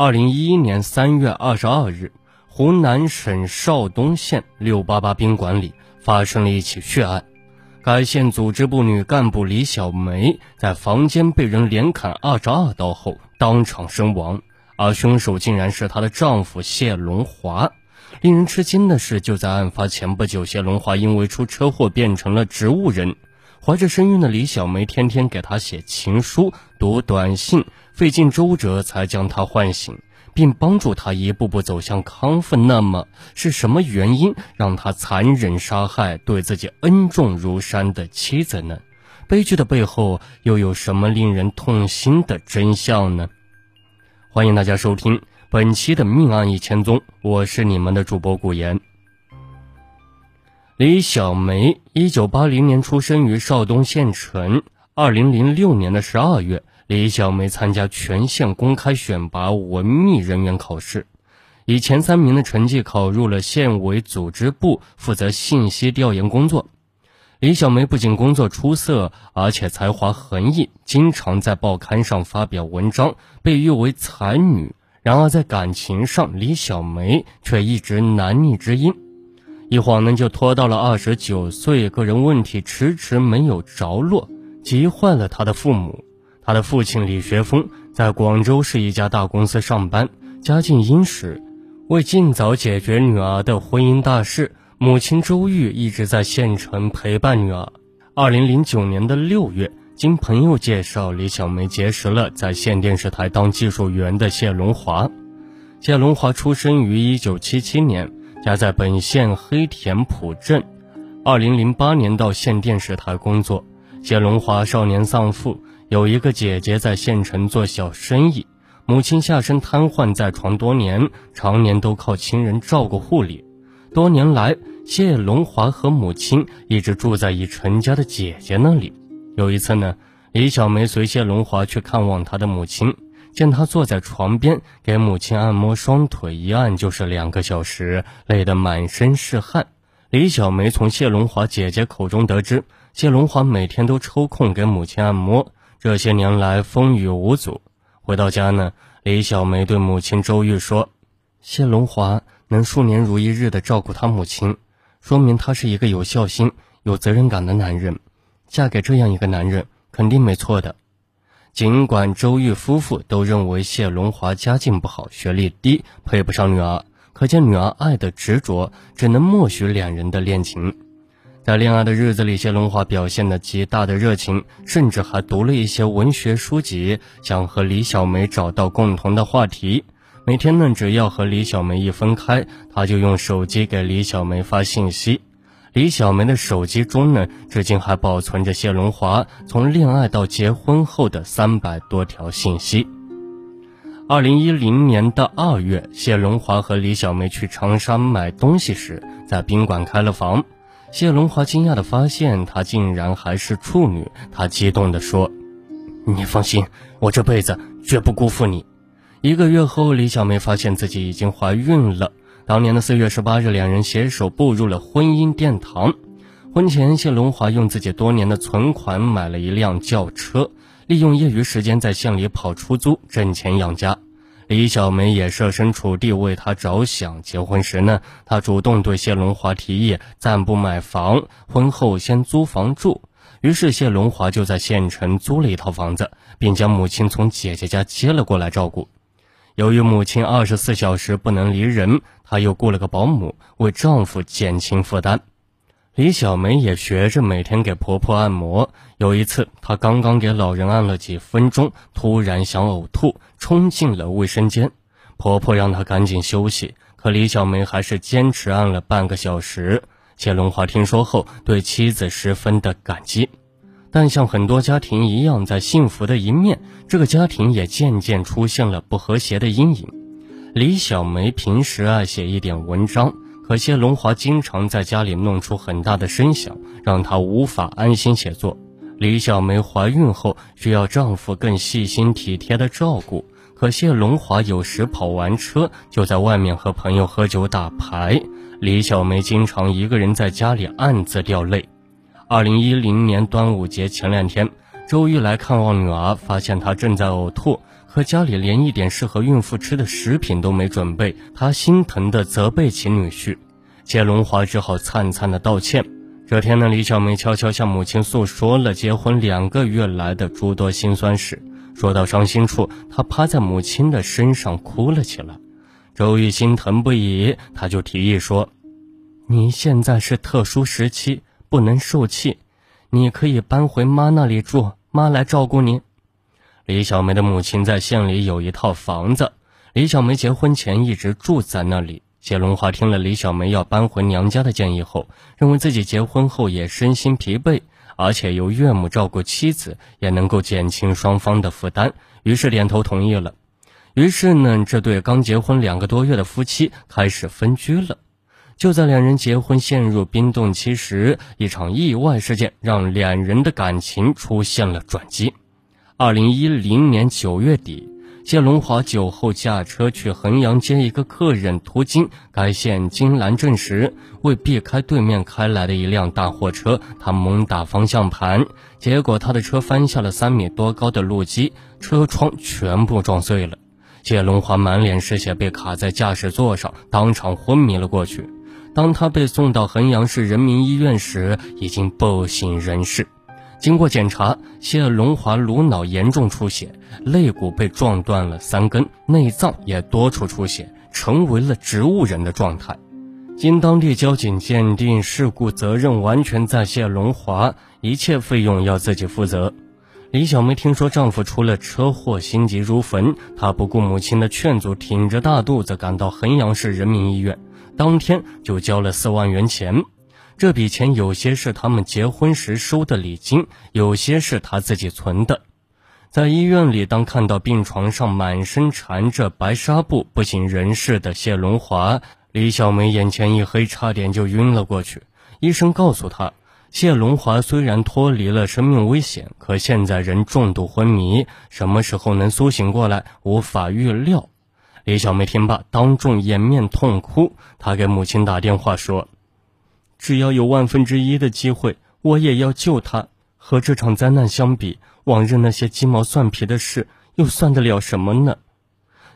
二零一一年三月二十二日，湖南省邵东县六八八宾馆里发生了一起血案。该县组织部女干部李小梅在房间被人连砍二十二刀后当场身亡，而凶手竟然是她的丈夫谢龙华。令人吃惊的是，就在案发前不久，谢龙华因为出车祸变成了植物人。怀着身孕的李小梅天天给他写情书、读短信，费尽周折才将他唤醒，并帮助他一步步走向康复。那么，是什么原因让他残忍杀害对自己恩重如山的妻子呢？悲剧的背后又有什么令人痛心的真相呢？欢迎大家收听本期的《命案一千宗》，我是你们的主播古言。李小梅，一九八零年出生于邵东县城。二零零六年的十二月，李小梅参加全县公开选拔文秘人员考试，以前三名的成绩考入了县委组织部，负责信息调研工作。李小梅不仅工作出色，而且才华横溢，经常在报刊上发表文章，被誉为才女。然而在感情上，李小梅却一直难觅知音。一晃呢，就拖到了二十九岁，个人问题迟迟没有着落，急坏了他的父母。他的父亲李学峰在广州市一家大公司上班，家境殷实。为尽早解决女儿的婚姻大事，母亲周玉一直在县城陪伴女儿。二零零九年的六月，经朋友介绍，李小梅结识了在县电视台当技术员的谢龙华。谢龙华出生于一九七七年。家在本县黑田浦镇，二零零八年到县电视台工作。谢龙华少年丧父，有一个姐姐在县城做小生意，母亲下身瘫痪在床多年，常年都靠亲人照顾护理。多年来，谢龙华和母亲一直住在已成家的姐姐那里。有一次呢，李小梅随谢龙华去看望他的母亲。见他坐在床边给母亲按摩双腿，一按就是两个小时，累得满身是汗。李小梅从谢龙华姐姐口中得知，谢龙华每天都抽空给母亲按摩，这些年来风雨无阻。回到家呢，李小梅对母亲周玉说：“谢龙华能数年如一日的照顾他母亲，说明他是一个有孝心、有责任感的男人。嫁给这样一个男人，肯定没错的。”尽管周玉夫妇都认为谢龙华家境不好、学历低，配不上女儿，可见女儿爱的执着，只能默许两人的恋情。在恋爱的日子里，谢龙华表现了极大的热情，甚至还读了一些文学书籍，想和李小梅找到共同的话题。每天呢，只要和李小梅一分开，他就用手机给李小梅发信息。李小梅的手机中呢，至今还保存着谢龙华从恋爱到结婚后的三百多条信息。二零一零年的二月，谢龙华和李小梅去长沙买东西时，在宾馆开了房。谢龙华惊讶地发现她竟然还是处女，他激动地说：“你放心，我这辈子绝不辜负你。”一个月后，李小梅发现自己已经怀孕了。当年的四月十八日，两人携手步入了婚姻殿堂。婚前，谢龙华用自己多年的存款买了一辆轿车，利用业余时间在县里跑出租挣钱养家。李小梅也设身处地为他着想。结婚时呢，她主动对谢龙华提议暂不买房，婚后先租房住。于是，谢龙华就在县城租了一套房子，并将母亲从姐姐家接了过来照顾。由于母亲二十四小时不能离人，她又雇了个保姆为丈夫减轻负担。李小梅也学着每天给婆婆按摩。有一次，她刚刚给老人按了几分钟，突然想呕吐，冲进了卫生间。婆婆让她赶紧休息，可李小梅还是坚持按了半个小时。谢龙华听说后，对妻子十分的感激。但像很多家庭一样，在幸福的一面，这个家庭也渐渐出现了不和谐的阴影。李小梅平时爱写一点文章，可谢龙华经常在家里弄出很大的声响，让她无法安心写作。李小梅怀孕后需要丈夫更细心体贴的照顾，可谢龙华有时跑完车就在外面和朋友喝酒打牌，李小梅经常一个人在家里暗自掉泪。二零一零年端午节前两天，周玉来看望女儿，发现她正在呕吐，可家里连一点适合孕妇吃的食品都没准备，她心疼地责备起女婿。谢龙华只好灿灿的道歉。这天呢，李小梅悄悄向母亲诉说了结婚两个月来的诸多辛酸事。说到伤心处，她趴在母亲的身上哭了起来。周玉心疼不已，他就提议说：“你现在是特殊时期，不能受气，你可以搬回妈那里住，妈来照顾你。”李小梅的母亲在县里有一套房子，李小梅结婚前一直住在那里。谢龙华听了李小梅要搬回娘家的建议后，认为自己结婚后也身心疲惫，而且由岳母照顾妻子也能够减轻双方的负担，于是点头同意了。于是呢，这对刚结婚两个多月的夫妻开始分居了。就在两人结婚陷入冰冻期时，一场意外事件让两人的感情出现了转机。二零一零年九月底。谢龙华酒后驾车去衡阳接一个客人，途经该县金兰镇时，为避开对面开来的一辆大货车，他猛打方向盘，结果他的车翻下了三米多高的路基，车窗全部撞碎了。谢龙华满脸是血，被卡在驾驶座上，当场昏迷了过去。当他被送到衡阳市人民医院时，已经不省人事。经过检查，谢龙华颅脑严重出血，肋骨被撞断了三根，内脏也多处出血，成为了植物人的状态。经当地交警鉴定，事故责任完全在谢龙华，一切费用要自己负责。李小梅听说丈夫出了车祸，心急如焚，她不顾母亲的劝阻，挺着大肚子赶到衡阳市人民医院，当天就交了四万元钱。这笔钱有些是他们结婚时收的礼金，有些是他自己存的。在医院里，当看到病床上满身缠着白纱布、不省人事的谢龙华，李小梅眼前一黑，差点就晕了过去。医生告诉她，谢龙华虽然脱离了生命危险，可现在人重度昏迷，什么时候能苏醒过来，无法预料。李小梅听罢，当众掩面痛哭。她给母亲打电话说。只要有万分之一的机会，我也要救他。和这场灾难相比，往日那些鸡毛蒜皮的事又算得了什么呢？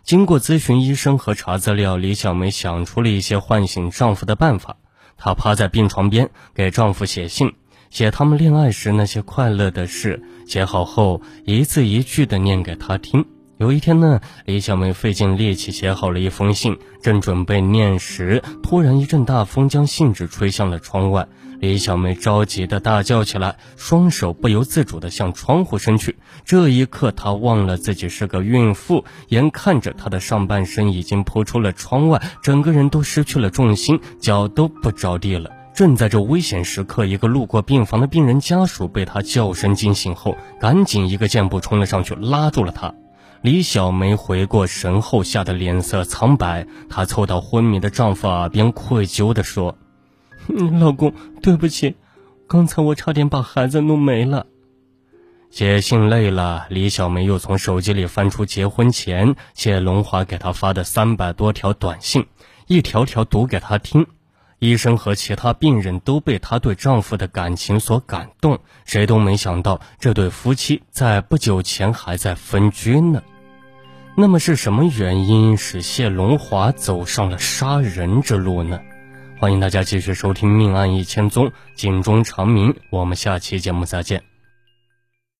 经过咨询医生和查资料，李小梅想出了一些唤醒丈夫的办法。她趴在病床边，给丈夫写信，写他们恋爱时那些快乐的事。写好后，一字一句地念给他听。有一天呢，李小梅费尽力气写好了一封信，正准备念时，突然一阵大风将信纸吹向了窗外。李小梅着急的大叫起来，双手不由自主的向窗户伸去。这一刻，她忘了自己是个孕妇，眼看着她的上半身已经扑出了窗外，整个人都失去了重心，脚都不着地了。正在这危险时刻，一个路过病房的病人家属被她叫声惊醒后，赶紧一个箭步冲了上去，拉住了她。李小梅回过神后，吓得脸色苍白。她凑到昏迷的丈夫耳边，愧疚地说：“老公，对不起，刚才我差点把孩子弄没了。”写信累了，李小梅又从手机里翻出结婚前谢龙华给她发的三百多条短信，一条条读给她听。医生和其他病人都被她对丈夫的感情所感动，谁都没想到这对夫妻在不久前还在分居呢。那么是什么原因使谢龙华走上了杀人之路呢？欢迎大家继续收听《命案一千宗》，警钟长鸣。我们下期节目再见。